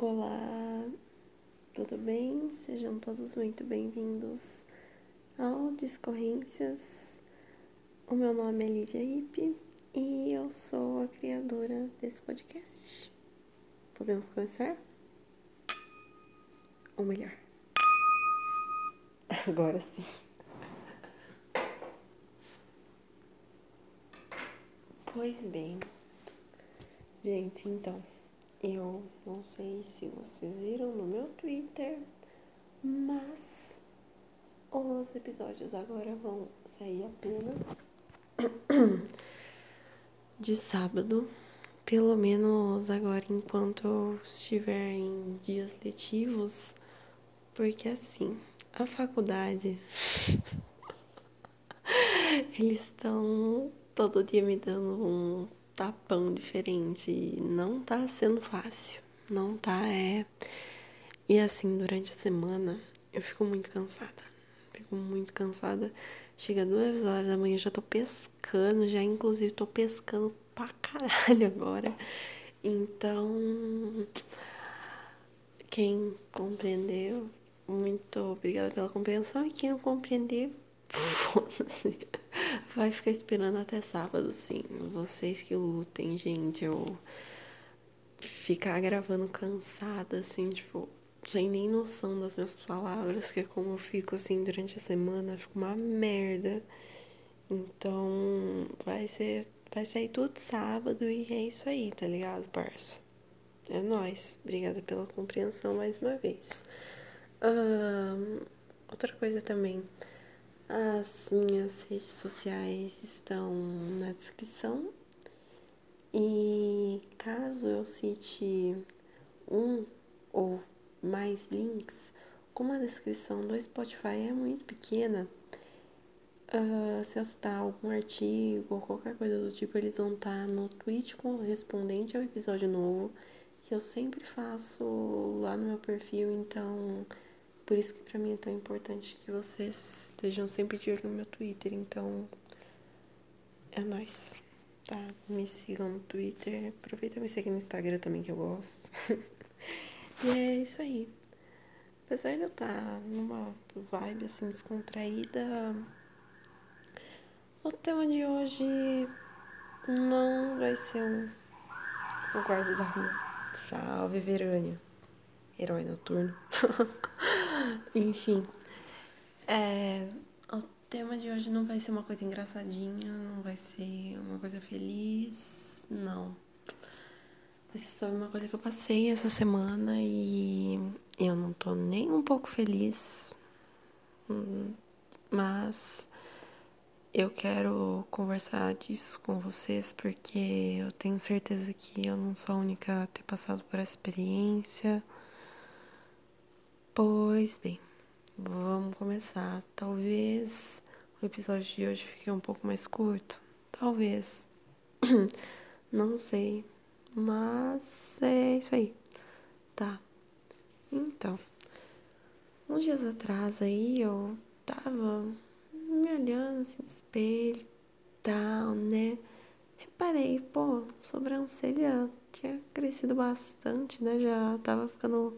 Olá, tudo bem? Sejam todos muito bem-vindos ao Discorrências. O meu nome é Lívia Ipe e eu sou a criadora desse podcast. Podemos começar? Ou melhor, agora sim. Pois bem, gente, então. Eu não sei se vocês viram no meu Twitter, mas os episódios agora vão sair apenas de sábado, pelo menos agora enquanto eu estiver em dias letivos, porque assim, a faculdade eles estão todo dia me dando um tapão diferente e não tá sendo fácil. Não tá, é. E assim, durante a semana eu fico muito cansada. Fico muito cansada. Chega duas horas da manhã, já tô pescando, já inclusive tô pescando pra caralho agora. Então, quem compreendeu, muito obrigada pela compreensão. E quem não compreendeu, foda-se. Vai ficar esperando até sábado, sim. Vocês que lutem, gente. Eu ficar gravando cansada, assim, tipo, sem nem noção das minhas palavras, que é como eu fico assim durante a semana, fico uma merda. Então, vai ser. Vai sair tudo sábado e é isso aí, tá ligado, parça? É nóis. Obrigada pela compreensão mais uma vez. Um, outra coisa também. As minhas redes sociais estão na descrição. E caso eu cite um ou mais links, como a descrição do Spotify é muito pequena, uh, se eu citar algum artigo ou qualquer coisa do tipo, eles vão estar no tweet correspondente ao episódio novo, que eu sempre faço lá no meu perfil, então por isso que para mim é tão importante que vocês estejam sempre de olho no meu Twitter. Então, é nóis, tá? Me sigam no Twitter. Aproveita e me seguir no Instagram também, que eu gosto. e é isso aí. Apesar de eu estar tá numa vibe assim descontraída, o tema de hoje não vai ser um o guarda da rua. Salve, Verânia. Herói noturno. Enfim. É, o tema de hoje não vai ser uma coisa engraçadinha, não vai ser uma coisa feliz, não. Vai ser sobre uma coisa que eu passei essa semana e eu não tô nem um pouco feliz, mas eu quero conversar disso com vocês porque eu tenho certeza que eu não sou a única a ter passado por essa experiência. Pois bem, vamos começar. Talvez o episódio de hoje fique um pouco mais curto. Talvez. Não sei. Mas é isso aí. Tá. Então. Uns dias atrás aí eu tava me olhando assim no espelho tal, né? Reparei, pô, sobrancelha tinha crescido bastante, né? Já tava ficando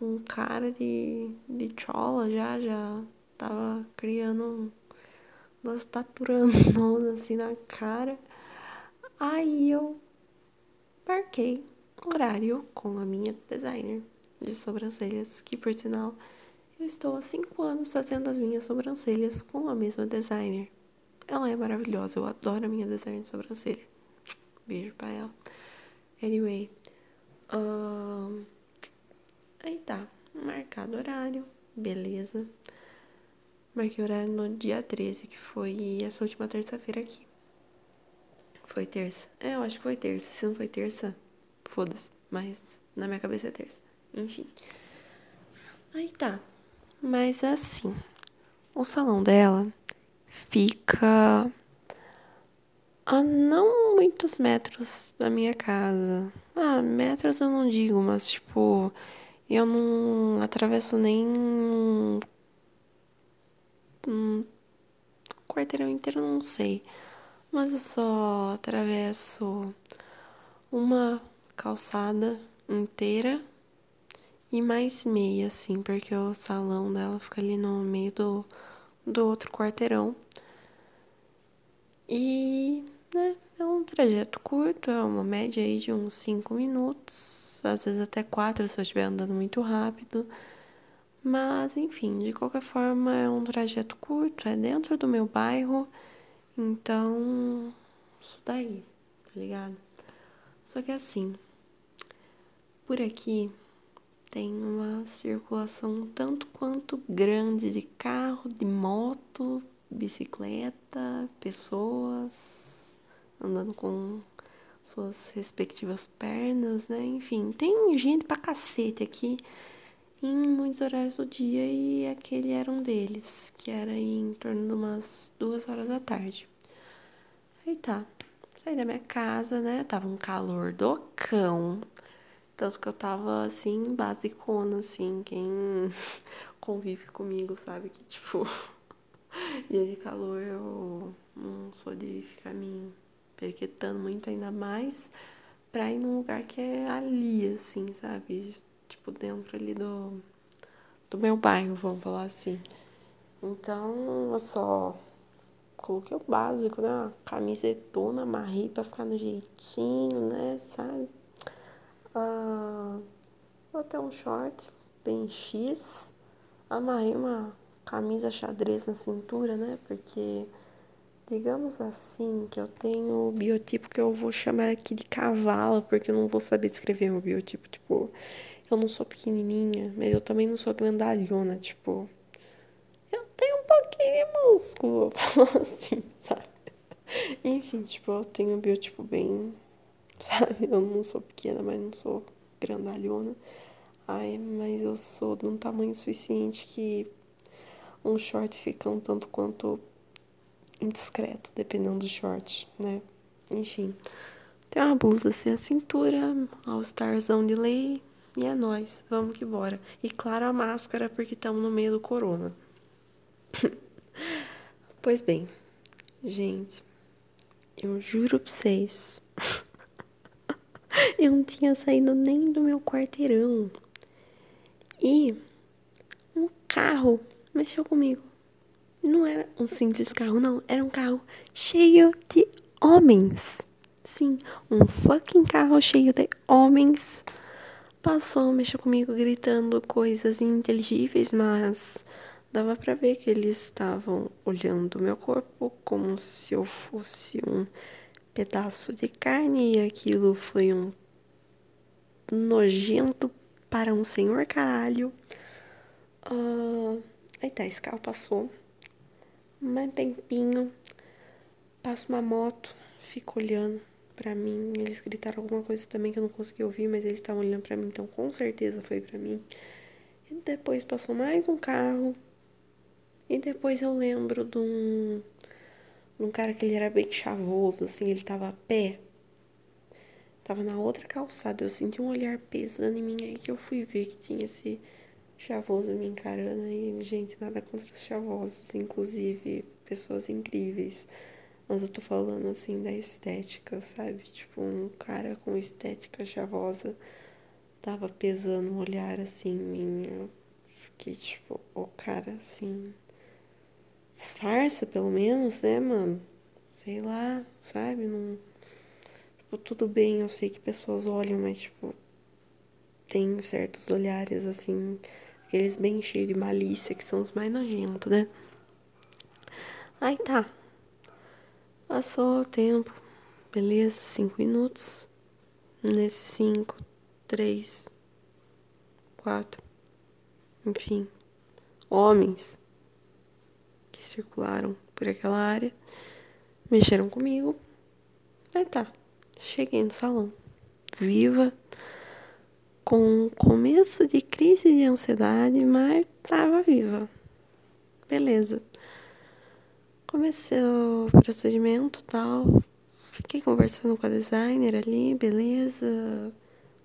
um cara de, de chola já, já tava criando umas taturanas assim na cara. Aí eu marquei horário com a minha designer de sobrancelhas, que por sinal eu estou há cinco anos fazendo as minhas sobrancelhas com a mesma designer. Ela é maravilhosa, eu adoro a minha designer de sobrancelha. Beijo pra ela. Anyway. Um, Aí tá, marcado horário, beleza. Marquei horário no dia 13, que foi essa última terça-feira aqui. Foi terça? É, eu acho que foi terça. Se não foi terça, foda-se. Mas na minha cabeça é terça. Enfim. Aí tá. Mas assim, o salão dela fica a não muitos metros da minha casa. Ah, metros eu não digo, mas tipo, eu não atravesso nem um, um quarteirão inteiro, não sei. Mas eu só atravesso uma calçada inteira e mais meia, assim, porque o salão dela fica ali no meio do, do outro quarteirão. E, né, é um trajeto curto, é uma média aí de uns 5 minutos, às vezes até 4 se eu estiver andando muito rápido. Mas, enfim, de qualquer forma, é um trajeto curto, é dentro do meu bairro, então, isso daí, tá ligado? Só que assim, por aqui tem uma circulação tanto quanto grande de carro, de moto, bicicleta, pessoas andando com suas respectivas pernas, né? Enfim, tem gente pra cacete aqui em muitos horários do dia e aquele era um deles, que era em torno de umas duas horas da tarde. Aí tá, saí da minha casa, né? Tava um calor do cão. Tanto que eu tava assim, basicona, assim, quem convive comigo sabe que, tipo, dia de calor eu não sou de ficar me perquetando muito, ainda mais pra ir num lugar que é ali, assim, sabe? tipo, dentro ali do, do meu bairro, vamos falar assim. Então, eu só coloquei o básico, né? Uma camisetona, amarrei pra ficar no jeitinho, né? Sabe? Uh, botei um short bem X, amarrei uma camisa xadrez na cintura, né? Porque, digamos assim, que eu tenho o biotipo que eu vou chamar aqui de cavalo, porque eu não vou saber descrever meu biotipo, tipo, eu não sou pequenininha, mas eu também não sou grandalhona, tipo. Eu tenho um pouquinho de músculo, assim, sabe? Enfim, tipo, eu tenho um biotipo bem. Sabe? Eu não sou pequena, mas não sou grandalhona. Ai, mas eu sou de um tamanho suficiente que um short fica um tanto quanto indiscreto, dependendo do short, né? Enfim. Tem uma blusa sem a cintura, all starzão de lei, e é nós, vamos que bora. E claro, a máscara, porque estamos no meio do corona. pois bem, gente, eu juro pra vocês. eu não tinha saído nem do meu quarteirão. E um carro mexeu comigo. Não era um simples carro, não. Era um carro cheio de homens. Sim, um fucking carro cheio de homens passou, mexeu comigo gritando coisas ininteligíveis, mas dava para ver que eles estavam olhando meu corpo como se eu fosse um pedaço de carne e aquilo foi um nojento para um senhor caralho. Uh, aí tá, esse carro passou. Mais tempinho. Passa uma moto, fico olhando para mim. Eles gritaram alguma coisa também que eu não consegui ouvir, mas eles estavam olhando para mim, então com certeza foi para mim. E depois passou mais um carro. E depois eu lembro de um, de um cara que ele era bem chavoso, assim, ele tava a pé. Tava na outra calçada, eu senti um olhar pesando em mim aí que eu fui ver que tinha esse chavoso me encarando. E, gente, nada contra os chavosos, inclusive pessoas incríveis. Mas eu tô falando assim da estética, sabe? Tipo, um cara com estética chavosa tava pesando um olhar assim em mim. Eu fiquei tipo, o cara assim. Disfarça pelo menos, né, mano? Sei lá, sabe? Não. Tipo, tudo bem, eu sei que pessoas olham, mas tipo. Tem certos olhares assim. Aqueles bem cheios de malícia, que são os mais nojentos, né? Aí tá. Passou o tempo, beleza, cinco minutos. Nesses cinco, três, quatro, enfim, homens que circularam por aquela área mexeram comigo. Aí tá, cheguei no salão, viva, com começo de crise de ansiedade, mas tava viva. Beleza. Comecei o procedimento tal. Fiquei conversando com a designer ali, beleza.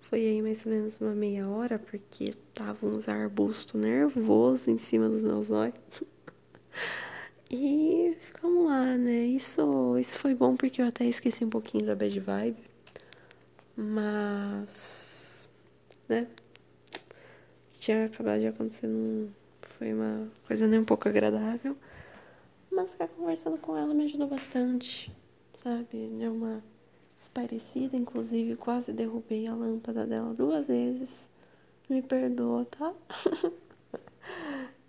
Foi aí mais ou menos uma meia hora, porque tava uns arbustos nervosos em cima dos meus olhos. E ficamos lá, né? Isso, isso foi bom porque eu até esqueci um pouquinho da bad vibe. Mas, né? tinha acabado de acontecer não foi uma coisa nem um pouco agradável. Mas ficar conversando com ela me ajudou bastante, sabe? Deu uma parecida, inclusive quase derrubei a lâmpada dela duas vezes. Me perdoa, tá?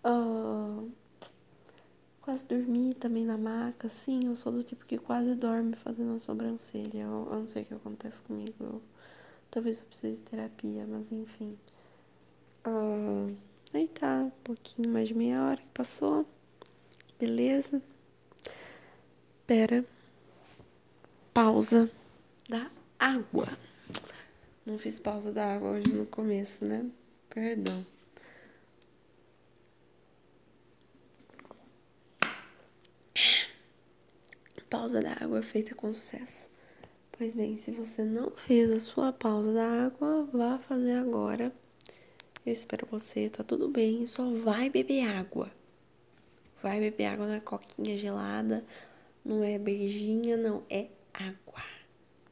uh, quase dormi também na maca, sim, eu sou do tipo que quase dorme fazendo a sobrancelha. Eu, eu não sei o que acontece comigo. Eu, talvez eu precise de terapia, mas enfim. Uh, aí tá, um pouquinho mais de meia hora que passou. Beleza? Pera. Pausa da água. Não fiz pausa da água hoje no começo, né? Perdão. Pausa da água feita com sucesso. Pois bem, se você não fez a sua pausa da água, vá fazer agora. Eu espero você, tá tudo bem, só vai beber água. Vai beber água, é coquinha gelada, não é beijinha, não, é água.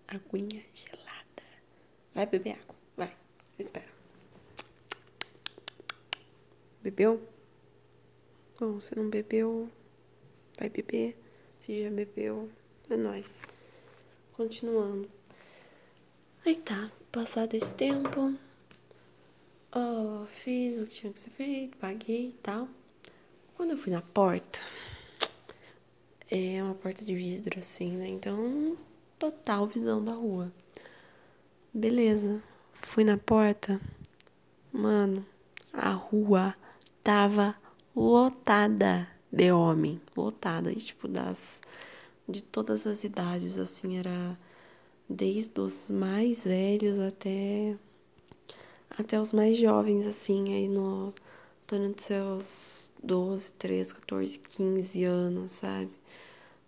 Aguinha gelada. Vai beber água, vai, eu espero. Bebeu? Bom, se não bebeu, vai beber. Se já bebeu, é nóis. Continuando. Aí tá, passado esse tempo, oh, fiz o que tinha que ser feito, paguei e tal. Quando eu fui na porta, é uma porta de vidro assim, né? Então, total visão da rua. Beleza, fui na porta, mano, a rua tava lotada de homem, lotada, e tipo das de todas as idades, assim, era desde os mais velhos até até os mais jovens, assim, aí no torno de seus 12, 13, 14, 15 anos, sabe?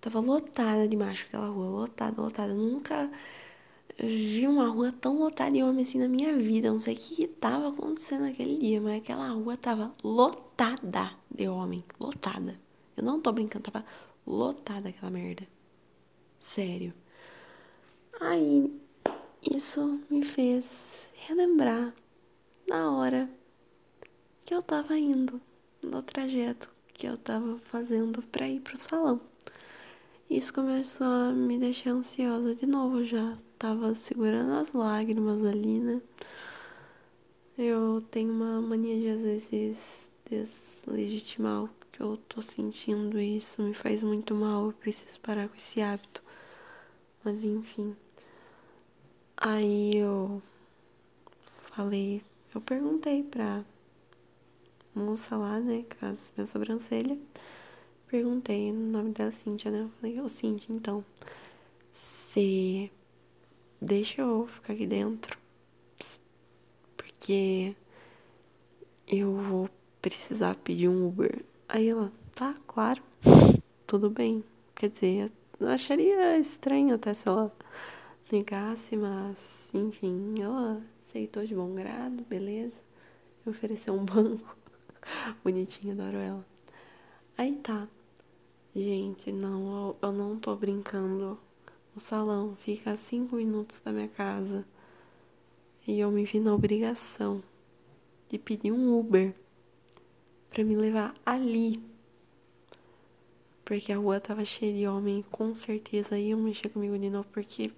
Tava lotada de macho aquela rua, lotada, lotada. Nunca vi uma rua tão lotada de homem assim na minha vida. Não sei o que tava acontecendo naquele dia, mas aquela rua tava lotada de homem, lotada. Eu não tô brincando, tava lotada aquela merda. Sério. Aí isso me fez relembrar na hora que eu tava indo no trajeto que eu tava fazendo para ir pro salão. Isso começou a me deixar ansiosa de novo, já tava segurando as lágrimas ali, né? Eu tenho uma mania de às vezes deslegitimar que eu tô sentindo isso, me faz muito mal, eu preciso parar com esse hábito. Mas enfim. Aí eu falei, eu perguntei pra moça lá, né, que faz minha sobrancelha. Perguntei o nome dela Cíntia, né? Eu falei, ô Cíntia, então, você deixa eu ficar aqui dentro? Porque eu vou precisar pedir um Uber. Aí ela, tá, claro, tudo bem. Quer dizer, eu acharia estranho até se ela negasse, mas enfim, ela aceitou de bom grado, beleza. Me ofereceu um banco. Bonitinha, adoro ela. Aí tá. Gente, não, eu, eu não tô brincando. O salão fica a cinco minutos da minha casa. E eu me vi na obrigação de pedir um Uber para me levar ali. Porque a rua tava cheia de homem, com certeza iam mexer comigo de novo, porque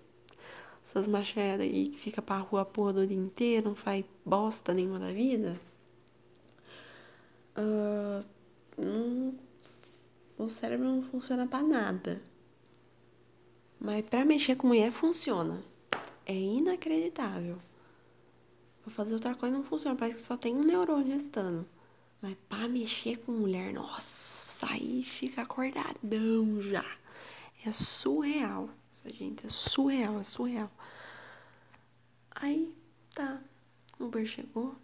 essas machadas aí que fica pra rua porra do dia inteiro, não faz bosta nenhuma da vida. Uh, não, o cérebro não funciona para nada. Mas para mexer com mulher funciona. É inacreditável. Pra fazer outra coisa não funciona, parece que só tem um neurônio restando. Mas pra mexer com mulher, nossa, aí fica acordadão já. É surreal. Essa gente é surreal, é surreal. Aí, tá. Uber chegou.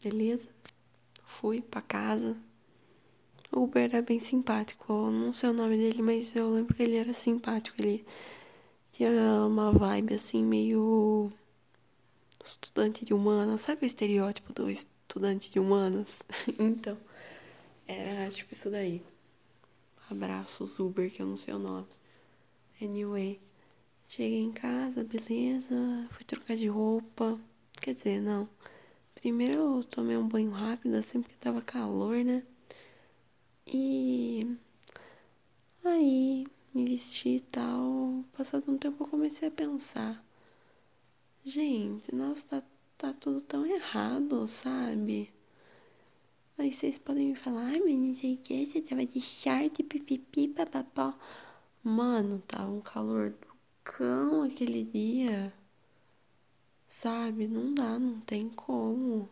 Beleza. Fui pra casa. O Uber era bem simpático. Eu não sei o nome dele, mas eu lembro que ele era simpático. Ele tinha uma vibe assim, meio estudante de humanas. Sabe o estereótipo do estudante de humanas. então, era tipo isso daí. Abraços Uber, que eu não sei o nome. Anyway, cheguei em casa, beleza. Fui trocar de roupa. Quer dizer, não. Primeiro eu tomei um banho rápido, assim, porque tava calor, né? E aí me vesti e tal. Passado um tempo eu comecei a pensar. Gente, nossa, tá, tá tudo tão errado, sabe? Aí vocês podem me falar, ai, mas não sei o que, você tava de short, pipipi, papapó. Mano, tava um calor do cão aquele dia. Sabe? Não dá, não tem como.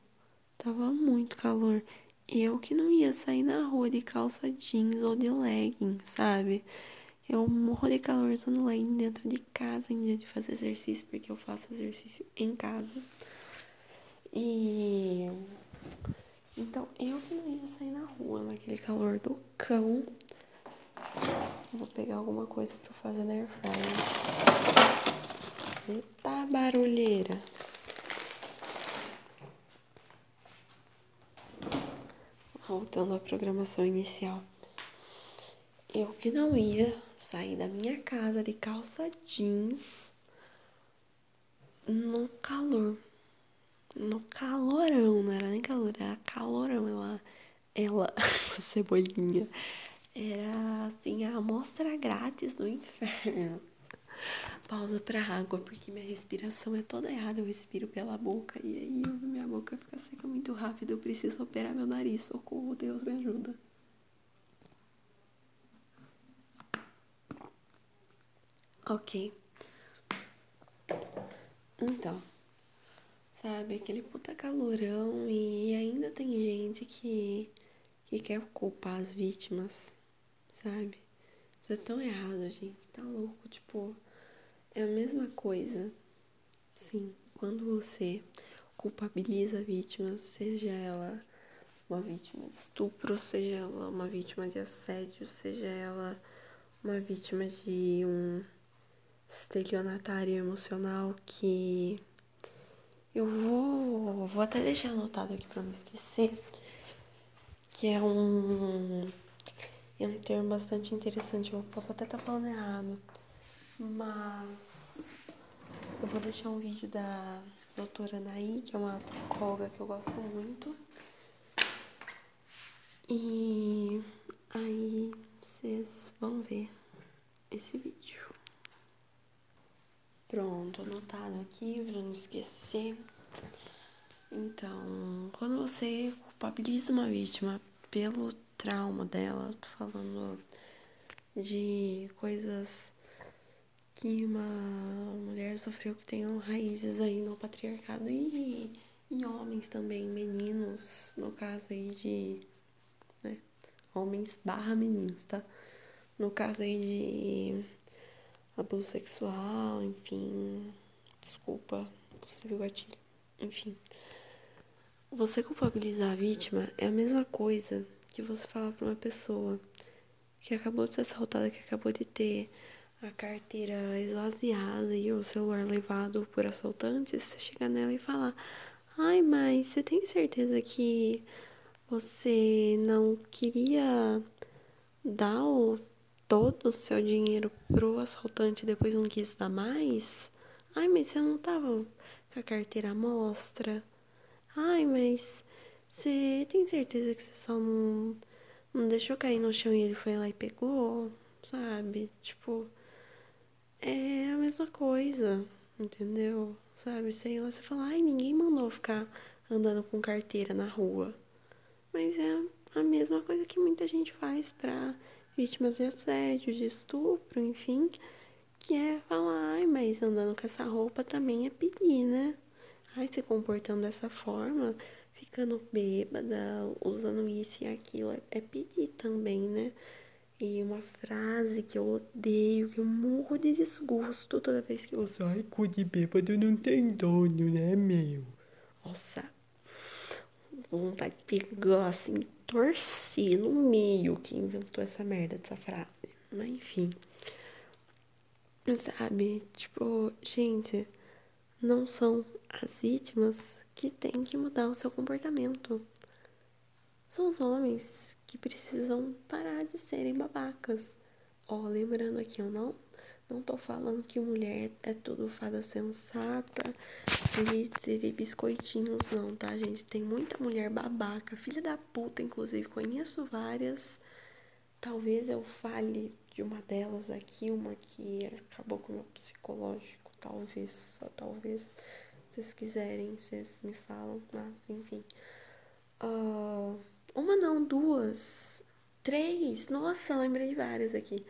Tava muito calor. Eu que não ia sair na rua de calça jeans ou de legging, sabe? Eu morro de calor usando legging dentro de casa em dia de fazer exercício, porque eu faço exercício em casa. E então eu que não ia sair na rua naquele calor do cão. Vou pegar alguma coisa pra fazer na airfryer. Eita barulheira. Voltando à programação inicial. Eu que não ia sair da minha casa de calça jeans no calor. No calorão, não era nem calor, era calorão. Ela, ela, cebolinha, era assim a amostra grátis do inferno. Pausa pra água, porque minha respiração é toda errada. Eu respiro pela boca e aí minha boca fica seca muito rápido. Eu preciso operar meu nariz. Socorro, Deus me ajuda. Ok. Então, sabe, aquele puta calorão e ainda tem gente que, que quer culpar as vítimas, sabe? Isso é tão errado, gente. Tá louco, tipo, é a mesma coisa. Sim, quando você culpabiliza a vítima, seja ela uma vítima de estupro, seja ela uma vítima de assédio, seja ela uma vítima de um estelionatário emocional que eu vou, vou até deixar anotado aqui para não esquecer, que é um é um termo bastante interessante. Eu posso até estar tá falando errado, mas eu vou deixar um vídeo da doutora Naí, que é uma psicóloga que eu gosto muito. E aí vocês vão ver esse vídeo. Pronto, anotado aqui para não esquecer. Então, quando você culpabiliza uma vítima pelo trauma dela, tô falando de coisas que uma mulher sofreu que tenham raízes aí no patriarcado e, e homens também, meninos, no caso aí de né, homens barra meninos, tá? No caso aí de abuso sexual, enfim. Desculpa, possível gatilho. Enfim. Você culpabilizar a vítima é a mesma coisa que você falar para uma pessoa que acabou de ser assaltada, que acabou de ter a carteira esvaziada e o celular levado por assaltantes, você chegar nela e falar: Ai, mas você tem certeza que você não queria dar o todo o seu dinheiro pro assaltante e depois não quis dar mais? Ai, mas você não tava com a carteira à mostra? Ai, mas você tem certeza que você só não, não deixou cair no chão e ele foi lá e pegou? Sabe? Tipo, é a mesma coisa, entendeu? Sabe? Sei lá, você fala, ai, ninguém mandou ficar andando com carteira na rua. Mas é a mesma coisa que muita gente faz pra vítimas de assédio, de estupro, enfim, que é falar, ai, mas andando com essa roupa também é pedir, né? Ai, se comportando dessa forma, ficando bêbada, usando isso e aquilo, é, é pedir também, né? E uma frase que eu odeio, que eu morro de desgosto toda vez que eu ouço. Ai, cu de bêbado não tem dono, né, meu? Nossa, vontade de pegar assim, torci no meio que inventou essa merda dessa frase. Mas enfim. Sabe? Tipo, gente, não são as vítimas que têm que mudar o seu comportamento. São os homens que precisam parar de serem babacas. Ó, oh, lembrando aqui, eu não, Não tô falando que mulher é tudo fada sensata, e biscoitinhos, não, tá, gente? Tem muita mulher babaca, filha da puta, inclusive. Conheço várias. Talvez eu fale de uma delas aqui, uma que acabou com o meu psicológico, talvez, só talvez. Se vocês quiserem, vocês me falam, mas enfim. Uh, uma não, duas, três. Nossa, lembrei de várias aqui.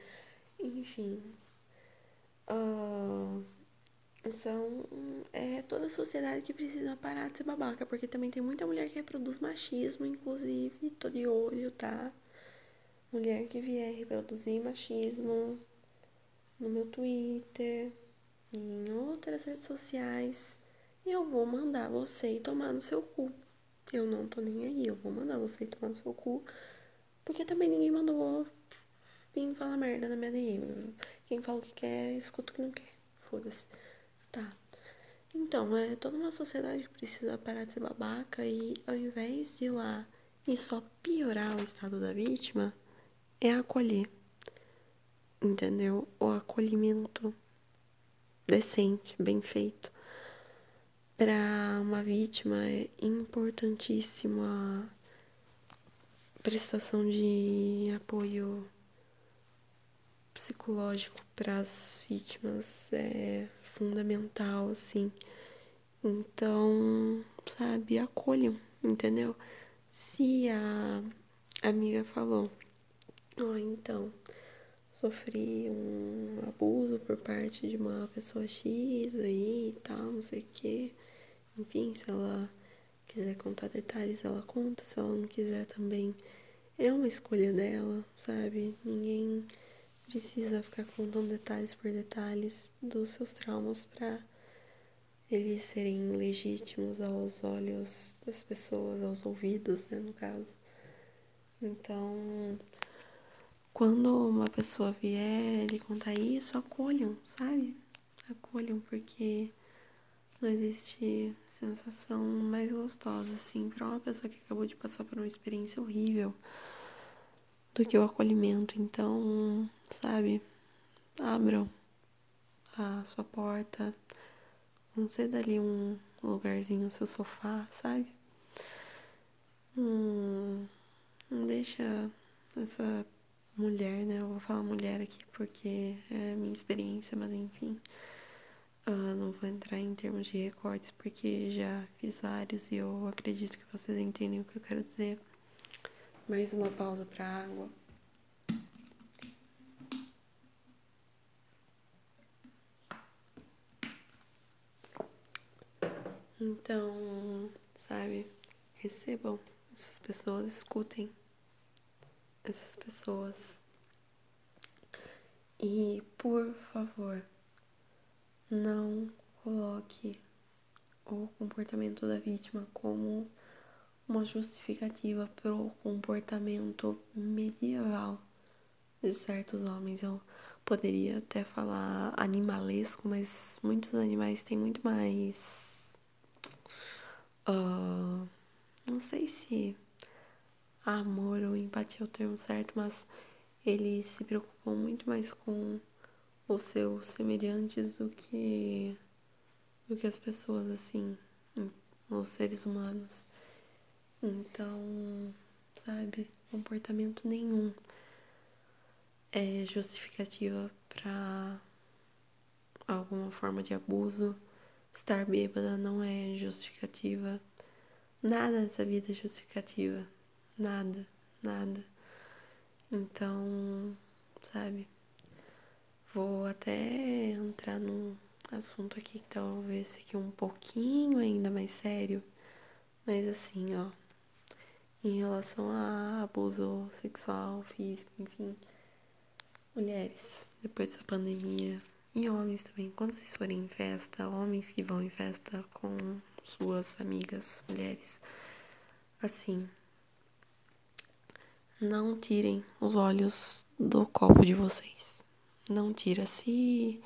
Enfim. Uh, são. É toda a sociedade que precisa parar de ser babaca. Porque também tem muita mulher que reproduz machismo, inclusive. Tô de olho, tá? Mulher que vier reproduzir machismo no meu Twitter, em outras redes sociais, eu vou mandar você tomar no seu cu. Eu não tô nem aí, eu vou mandar você tomar no seu cu. Porque também ninguém mandou vir falar merda na minha DM. Quem fala o que quer, escuta o que não quer. Foda-se. Tá. Então, é toda uma sociedade precisa parar de ser babaca e ao invés de ir lá e só piorar o estado da vítima, é acolher. Entendeu? O acolhimento decente, bem feito. Para uma vítima é importantíssimo a prestação de apoio psicológico para as vítimas é fundamental, assim. Então, sabe, acolham, entendeu? Se a amiga falou, ó, oh, então, sofri um abuso por parte de uma pessoa X aí e tal, não sei o que. Enfim, se ela quiser contar detalhes, ela conta. Se ela não quiser também, é uma escolha dela, sabe? Ninguém precisa ficar contando detalhes por detalhes dos seus traumas para eles serem legítimos aos olhos das pessoas, aos ouvidos, né, no caso. Então, quando uma pessoa vier lhe contar isso, acolham, sabe? Acolham, porque não existe sensação mais gostosa, assim, para uma pessoa que acabou de passar por uma experiência horrível do que o acolhimento. Então, sabe, abram a sua porta, conceda ali um lugarzinho no seu sofá, sabe? Hum, não deixa essa mulher, né? Eu vou falar mulher aqui porque é a minha experiência, mas enfim. Uh, não vou entrar em termos de recortes porque já fiz vários e eu acredito que vocês entendem o que eu quero dizer. Mais uma pausa para água. Então, sabe, recebam essas pessoas, escutem essas pessoas. E, por favor, não coloque o comportamento da vítima como uma justificativa para o comportamento medieval de certos homens. Eu poderia até falar animalesco, mas muitos animais têm muito mais. Uh, não sei se amor ou empatia é o termo certo, mas eles se preocupam muito mais com os seus semelhantes do que do que as pessoas assim, os seres humanos. Então, sabe, comportamento nenhum é justificativa para alguma forma de abuso. Estar bêbada não é justificativa. Nada nessa vida é justificativa. Nada, nada. Então, sabe? Vou até entrar num assunto aqui que talvez fique um pouquinho ainda mais sério, mas assim, ó, em relação a abuso sexual, físico, enfim, mulheres, depois dessa pandemia, e homens também, quando vocês forem em festa, homens que vão em festa com suas amigas, mulheres, assim, não tirem os olhos do copo de vocês não tira. Se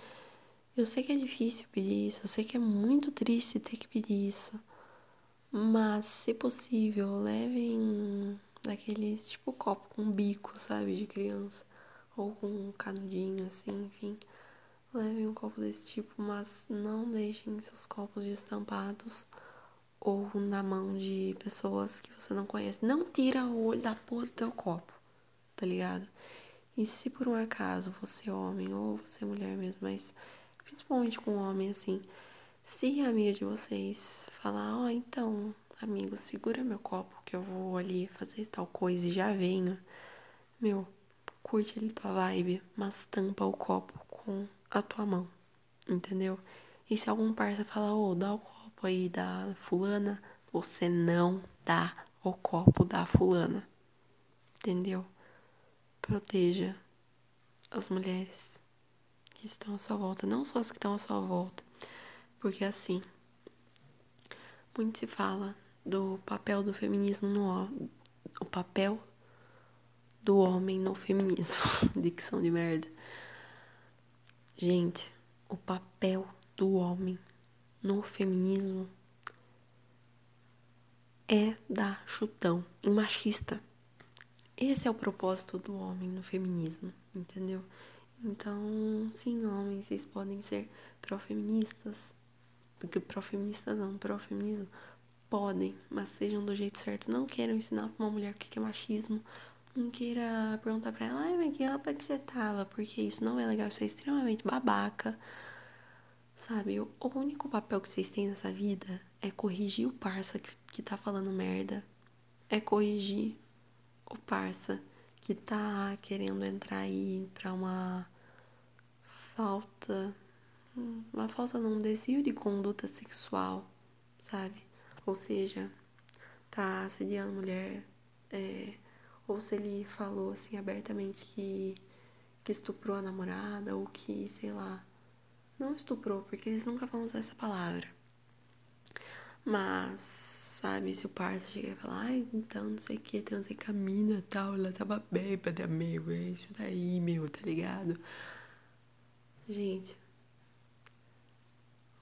eu sei que é difícil pedir isso, eu sei que é muito triste ter que pedir isso, mas se possível, levem daqueles tipo copo com bico, sabe, de criança, ou com um canudinho assim, enfim. levem um copo desse tipo, mas não deixem seus copos destampados ou na mão de pessoas que você não conhece. Não tira o olho da porra do teu copo, tá ligado? E se por um acaso você é homem ou você é mulher mesmo, mas principalmente com homem assim, se a amiga de vocês falar, ó, oh, então, amigo, segura meu copo que eu vou ali fazer tal coisa e já venho. Meu, curte ali tua vibe, mas tampa o copo com a tua mão, entendeu? E se algum parça falar, ô, oh, dá o copo aí da fulana, você não dá o copo da fulana, entendeu? Proteja as mulheres que estão à sua volta, não só as que estão à sua volta, porque assim, muito se fala do papel do feminismo no o papel do homem no feminismo, dicção de merda. Gente, o papel do homem no feminismo é dar chutão em machista. Esse é o propósito do homem no feminismo, entendeu? Então, sim, homens, vocês podem ser pró-feministas, porque pró-feministas não, pró-feminismo, podem, mas sejam do jeito certo. Não queiram ensinar pra uma mulher o que é machismo, não queira perguntar pra ela, ai, mas que roupa que você tava, porque isso não é legal, isso é extremamente babaca. Sabe, o único papel que vocês têm nessa vida é corrigir o parça que, que tá falando merda, é corrigir o parça que tá querendo entrar aí pra uma falta, uma falta não, um desvio de conduta sexual, sabe? Ou seja, tá assediando mulher, é, ou se ele falou assim abertamente que, que estuprou a namorada, ou que, sei lá, não estuprou, porque eles nunca vão usar essa palavra. Mas sabe? Se o parça chega e falar, ai, então não sei o que, transei com a tal, ela tava bêbada, meu, é isso daí, meu, tá ligado? Gente,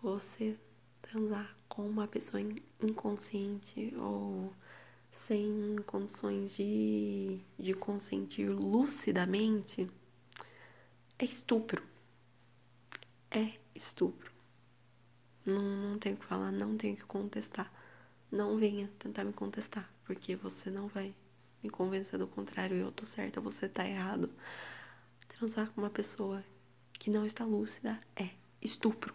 você transar com uma pessoa inconsciente ou sem condições de, de consentir lucidamente é estupro. É estupro. Não, não tenho o que falar, não tenho que contestar não venha tentar me contestar, porque você não vai me convencer do contrário. Eu tô certa, você tá errado. Transar com uma pessoa que não está lúcida é estupro.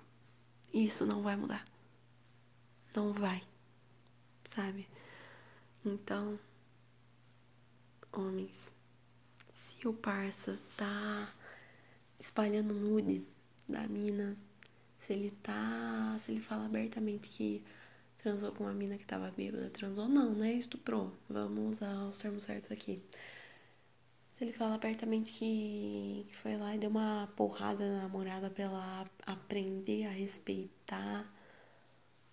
Isso não vai mudar. Não vai. Sabe? Então, homens, se o parça tá espalhando nude da mina, se ele tá, se ele fala abertamente que transou com uma mina que tava bêbada, transou não, né? Estuprou. Vamos usar os termos certos aqui. Se ele fala abertamente que, que foi lá e deu uma porrada na namorada pra ela aprender a respeitar,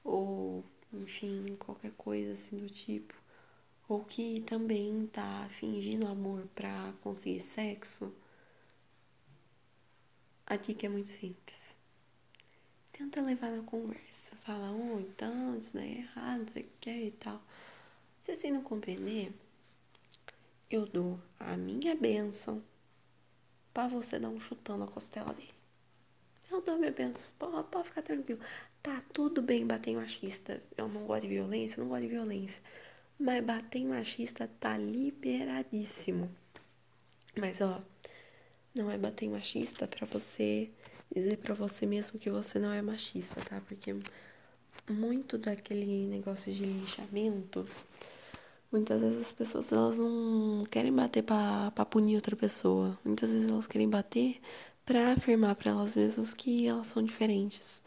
ou enfim, qualquer coisa assim do tipo, ou que também tá fingindo amor pra conseguir sexo, a dica é muito simples. Tenta levar na conversa fala, oh, então, isso daí é errado, não sei o que e tal. Se assim não compreender, eu dou a minha bênção para você dar um chutão na costela dele. Eu dou a minha bênção, pode, pode ficar tranquilo. Tá tudo bem bater em machista. Eu não gosto de violência, não gosto de violência. Mas bater em machista tá liberadíssimo. Mas ó, não é bater em machista para você dizer para você mesmo que você não é machista, tá? Porque muito daquele negócio de linchamento, muitas vezes as pessoas elas não querem bater para punir outra pessoa. Muitas vezes elas querem bater para afirmar para elas mesmas que elas são diferentes.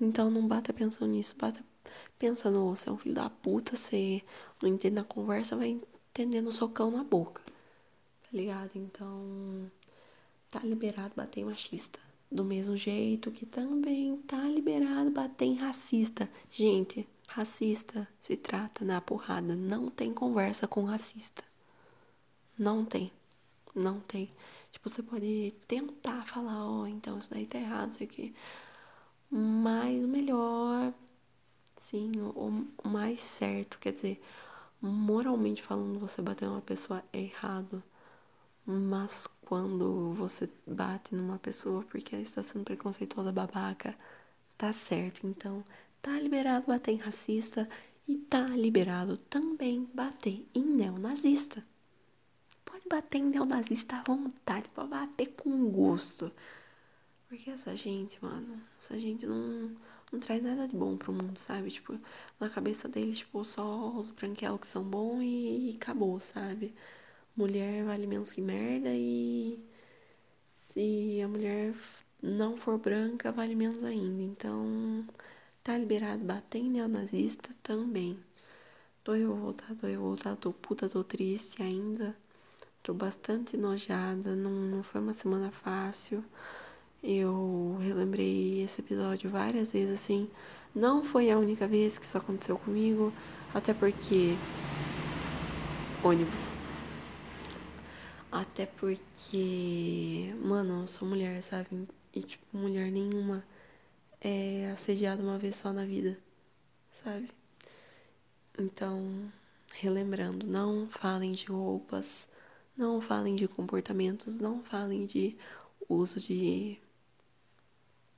Então não bata pensando nisso, bata pensando, você é um filho da puta, você não entende a conversa, vai entendendo socão na boca. Tá ligado? Então tá liberado bater machista. Do mesmo jeito que também tá liberado bater em racista. Gente, racista se trata na porrada. Não tem conversa com racista. Não tem. Não tem. Tipo, você pode tentar falar, ó, oh, então isso daí tá errado, isso aqui. Mas o melhor, sim, o, o mais certo, quer dizer, moralmente falando, você bater uma pessoa é errado. Mas quando você bate numa pessoa porque ela está sendo preconceituosa, babaca, tá certo. Então, tá liberado bater em racista e tá liberado também bater em neonazista. Pode bater em neonazista à vontade, pode bater com gosto. Porque essa gente, mano, essa gente não, não traz nada de bom pro mundo, sabe? Tipo, na cabeça deles, tipo, só os branquelos que são bons e, e acabou, sabe? Mulher vale menos que merda e se a mulher não for branca, vale menos ainda. Então, tá liberado bater em neonazista também. Tô revoltada, tô revoltada, tô puta, tô triste ainda. Tô bastante enojada, não, não foi uma semana fácil. Eu relembrei esse episódio várias vezes, assim. Não foi a única vez que isso aconteceu comigo, até porque. Ônibus. Até porque, mano, eu sou mulher, sabe? E, tipo, mulher nenhuma é assediada uma vez só na vida, sabe? Então, relembrando, não falem de roupas, não falem de comportamentos, não falem de uso de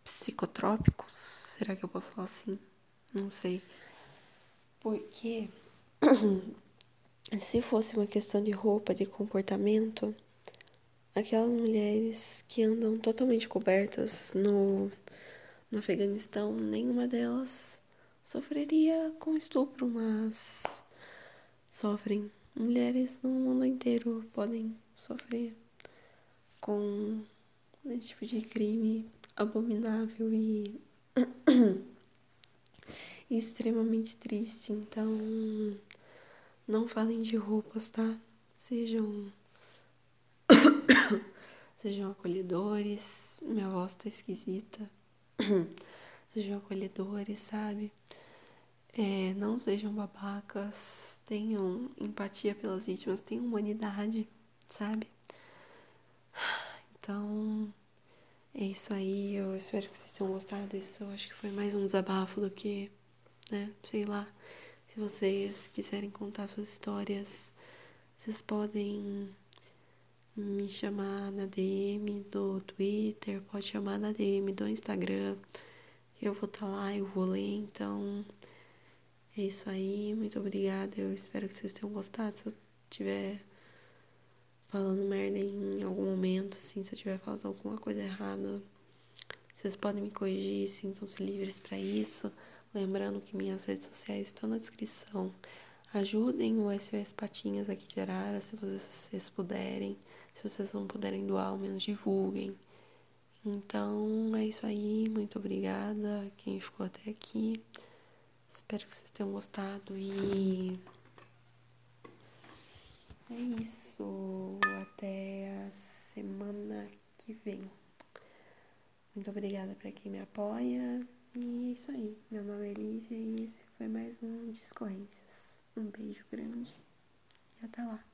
psicotrópicos. Será que eu posso falar assim? Não sei. Porque se fosse uma questão de roupa, de comportamento, aquelas mulheres que andam totalmente cobertas no, no Afeganistão, nenhuma delas sofreria com estupro, mas sofrem. Mulheres no mundo inteiro podem sofrer com esse tipo de crime abominável e extremamente triste. Então, não falem de roupas, tá? Sejam. Sejam acolhedores. Minha voz tá esquisita. Sejam acolhedores, sabe? É, não sejam babacas. Tenham empatia pelas vítimas. Tenham humanidade, sabe? Então. É isso aí. Eu espero que vocês tenham gostado. Isso eu acho que foi mais um desabafo do que, né? Sei lá. Se vocês quiserem contar suas histórias, vocês podem me chamar na DM do Twitter, pode chamar na DM do Instagram. Eu vou estar tá lá, eu vou ler, então é isso aí. Muito obrigada. Eu espero que vocês tenham gostado. Se eu tiver falando merda em algum momento, assim, se eu tiver falado alguma coisa errada, vocês podem me corrigir, sintam-se livres para isso. Lembrando que minhas redes sociais estão na descrição. Ajudem o SOS Patinhas aqui de Arara, se vocês puderem. Se vocês não puderem doar, ao menos divulguem. Então é isso aí. Muito obrigada quem ficou até aqui. Espero que vocês tenham gostado e. É isso. Até a semana que vem. Muito obrigada para quem me apoia. E é isso aí. Meu nome é Lívia e esse foi mais um Discorrências. Um beijo grande e até lá.